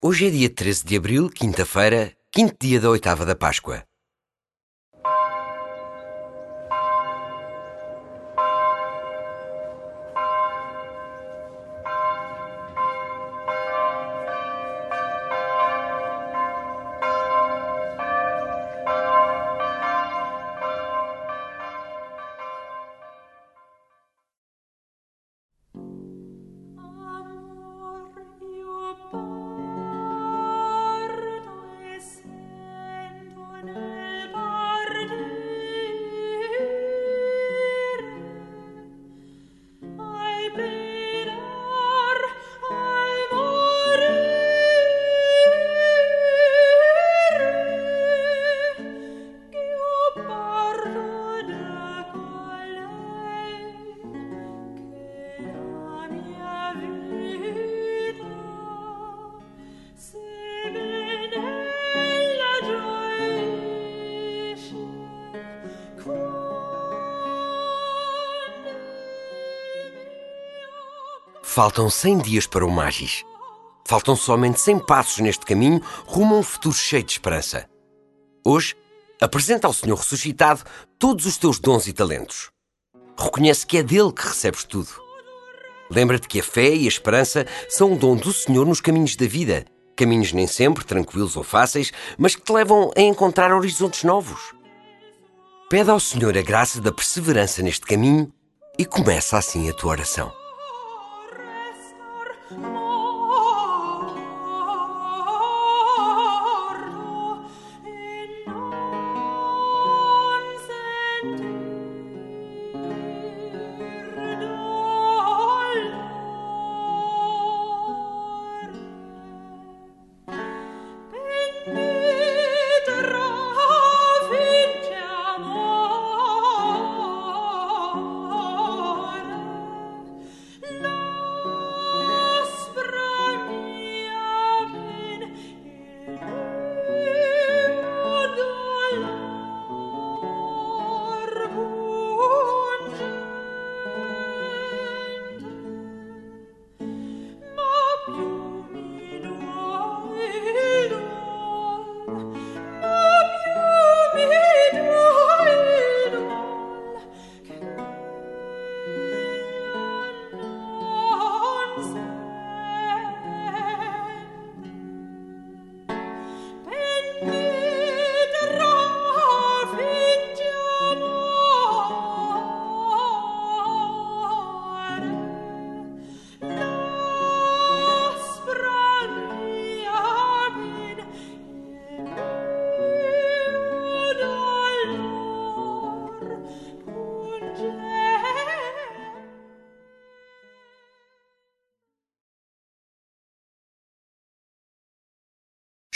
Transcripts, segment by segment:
Hoje é dia 13 de abril, quinta-feira, quinto dia da oitava da Páscoa. Faltam 100 dias para o Magis. Faltam somente 100 passos neste caminho rumo a um futuro cheio de esperança. Hoje, apresenta ao Senhor ressuscitado todos os teus dons e talentos. Reconhece que é dele que recebes tudo. Lembra-te que a fé e a esperança são um dom do Senhor nos caminhos da vida. Caminhos nem sempre tranquilos ou fáceis, mas que te levam a encontrar horizontes novos. Pede ao Senhor a graça da perseverança neste caminho e começa assim a tua oração.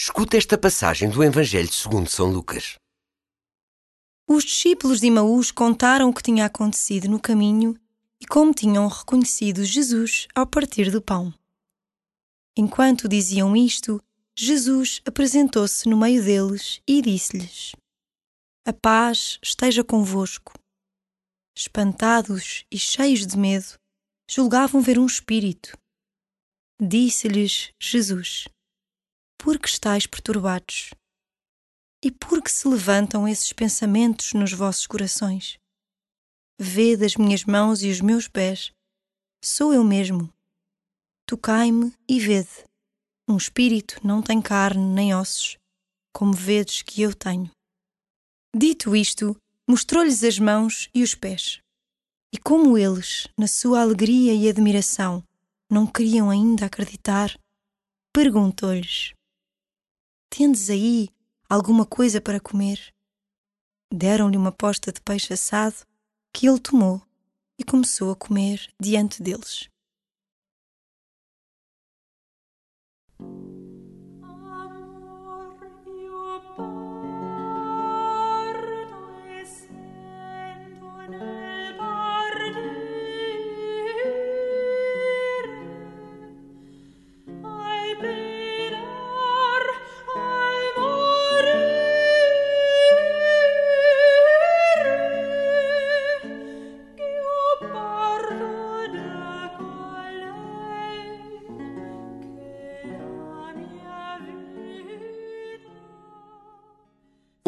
Escuta esta passagem do Evangelho segundo São Lucas. Os discípulos de Emaús contaram o que tinha acontecido no caminho e como tinham reconhecido Jesus ao partir do pão. Enquanto diziam isto, Jesus apresentou-se no meio deles e disse-lhes: A paz esteja convosco. Espantados e cheios de medo, julgavam ver um espírito. Disse-lhes Jesus: Por que estáis perturbados? E por que se levantam esses pensamentos nos vossos corações? Vede as minhas mãos e os meus pés. Sou eu mesmo. Tocai-me e vede. Um espírito não tem carne nem ossos, como vedes que eu tenho. Dito isto, mostrou-lhes as mãos e os pés. E como eles, na sua alegria e admiração, não queriam ainda acreditar, perguntou-lhes: Tendes aí alguma coisa para comer? Deram-lhe uma posta de peixe assado que ele tomou e começou a comer diante deles.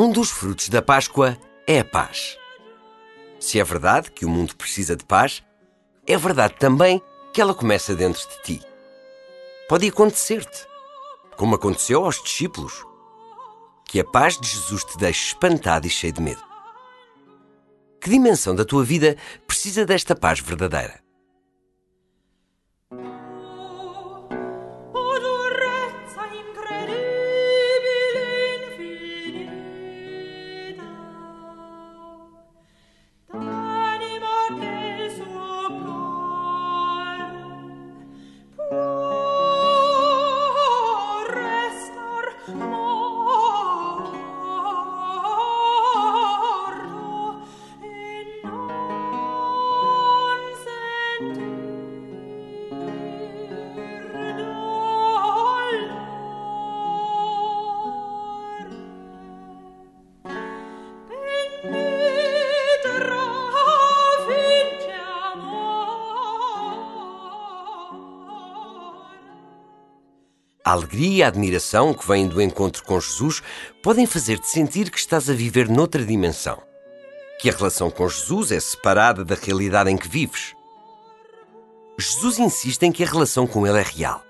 Um dos frutos da Páscoa é a paz. Se é verdade que o mundo precisa de paz, é verdade também que ela começa dentro de ti. Pode acontecer-te, como aconteceu aos discípulos, que a paz de Jesus te deixe espantado e cheio de medo. Que dimensão da tua vida precisa desta paz verdadeira? Alegria e a admiração que vêm do encontro com Jesus podem fazer-te sentir que estás a viver noutra dimensão. Que a relação com Jesus é separada da realidade em que vives. Jesus insiste em que a relação com Ele é real.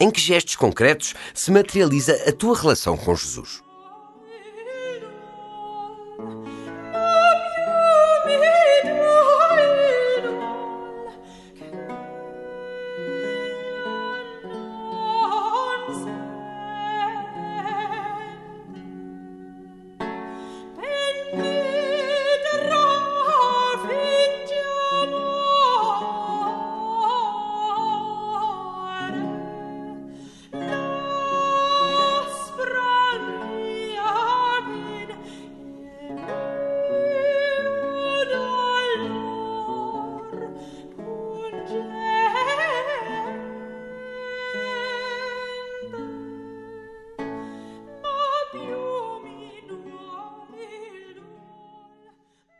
Em que gestos concretos se materializa a tua relação com Jesus?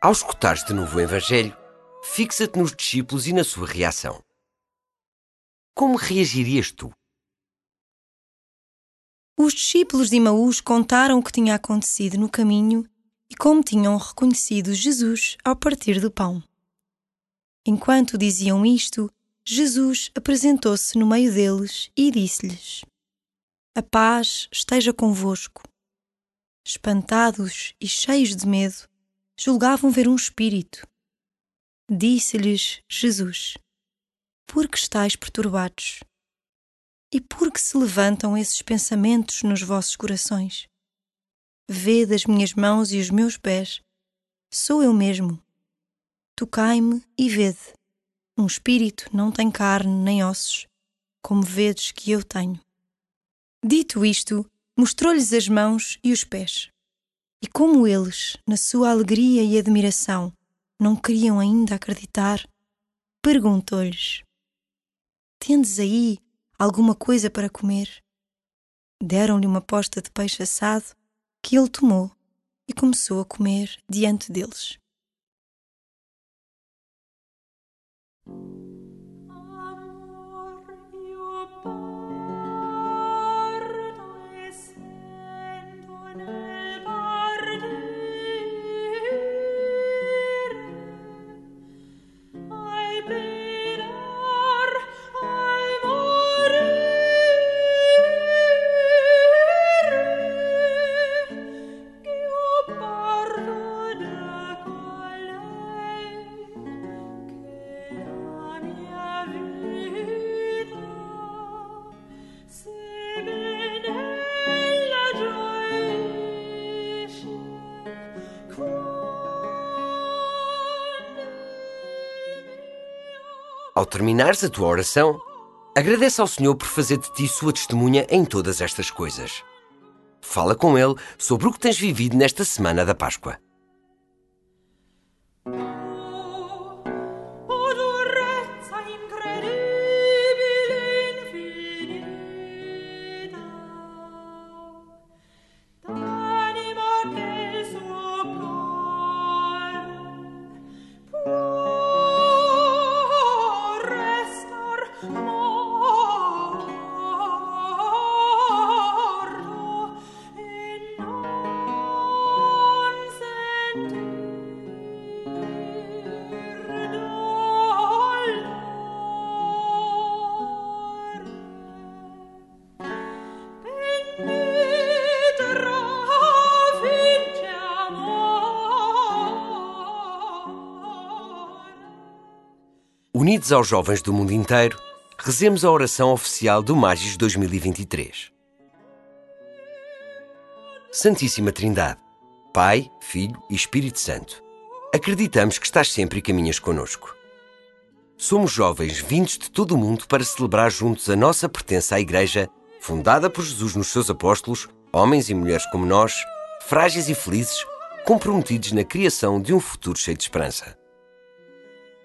Ao escutares de novo o Evangelho, fixa-te nos discípulos e na sua reação. Como reagirias tu? Os discípulos de Emaús contaram o que tinha acontecido no caminho e como tinham reconhecido Jesus ao partir do pão. Enquanto diziam isto, Jesus apresentou-se no meio deles e disse-lhes: A paz esteja convosco. Espantados e cheios de medo, julgavam ver um espírito. Disse-lhes Jesus: Por que estáis perturbados? E por que se levantam esses pensamentos nos vossos corações? Vede as minhas mãos e os meus pés. Sou eu mesmo. Tocai-me e vede. Um espírito não tem carne nem ossos, como vedes que eu tenho. Dito isto, mostrou-lhes as mãos e os pés. E como eles, na sua alegria e admiração, não queriam ainda acreditar, perguntou-lhes: Tendes aí alguma coisa para comer? Deram-lhe uma posta de peixe assado que ele tomou e começou a comer diante deles. Amor Ao terminares a tua oração, agradece ao Senhor por fazer de ti sua testemunha em todas estas coisas. Fala com Ele sobre o que tens vivido nesta semana da Páscoa. Unidos aos jovens do mundo inteiro, rezemos a oração oficial do Magis 2023. Santíssima Trindade, Pai, Filho e Espírito Santo, acreditamos que estás sempre e caminhas conosco. Somos jovens vindos de todo o mundo para celebrar juntos a nossa pertença à Igreja, fundada por Jesus nos seus apóstolos, homens e mulheres como nós, frágeis e felizes, comprometidos na criação de um futuro cheio de esperança.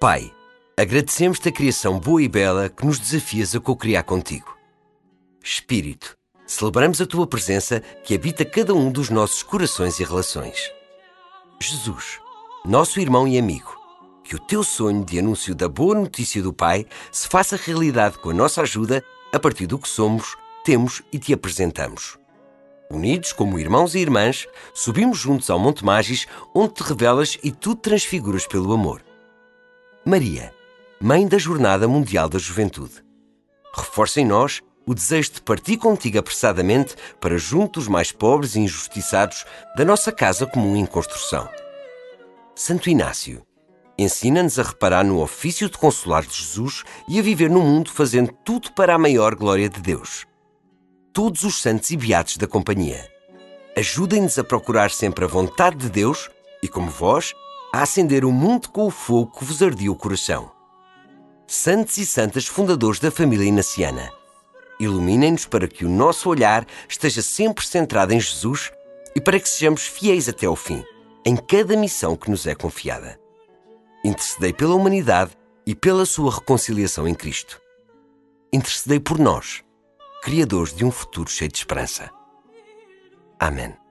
Pai, agradecemos-te a criação boa e bela que nos desafias a co-criar contigo. Espírito, celebramos a tua presença que habita cada um dos nossos corações e relações. Jesus, nosso irmão e amigo, que o teu sonho de anúncio da boa notícia do Pai se faça realidade com a nossa ajuda a partir do que somos, temos e te apresentamos. Unidos como irmãos e irmãs, subimos juntos ao Monte Magis, onde te revelas e tu transfiguras pelo amor. Maria, Mãe da Jornada Mundial da Juventude, reforça em nós o desejo de partir contigo apressadamente para junto dos mais pobres e injustiçados da nossa casa comum em construção. Santo Inácio, ensina-nos a reparar no ofício de consolar de Jesus e a viver no mundo fazendo tudo para a maior glória de Deus todos os santos e beatos da companhia. Ajudem-nos a procurar sempre a vontade de Deus e, como vós, a acender o mundo com o fogo que vos ardia o coração. Santos e santas fundadores da família inaciana, iluminem-nos para que o nosso olhar esteja sempre centrado em Jesus e para que sejamos fiéis até ao fim, em cada missão que nos é confiada. Intercedei pela humanidade e pela sua reconciliação em Cristo. Intercedei por nós criadores de um futuro cheio de esperança. Amém.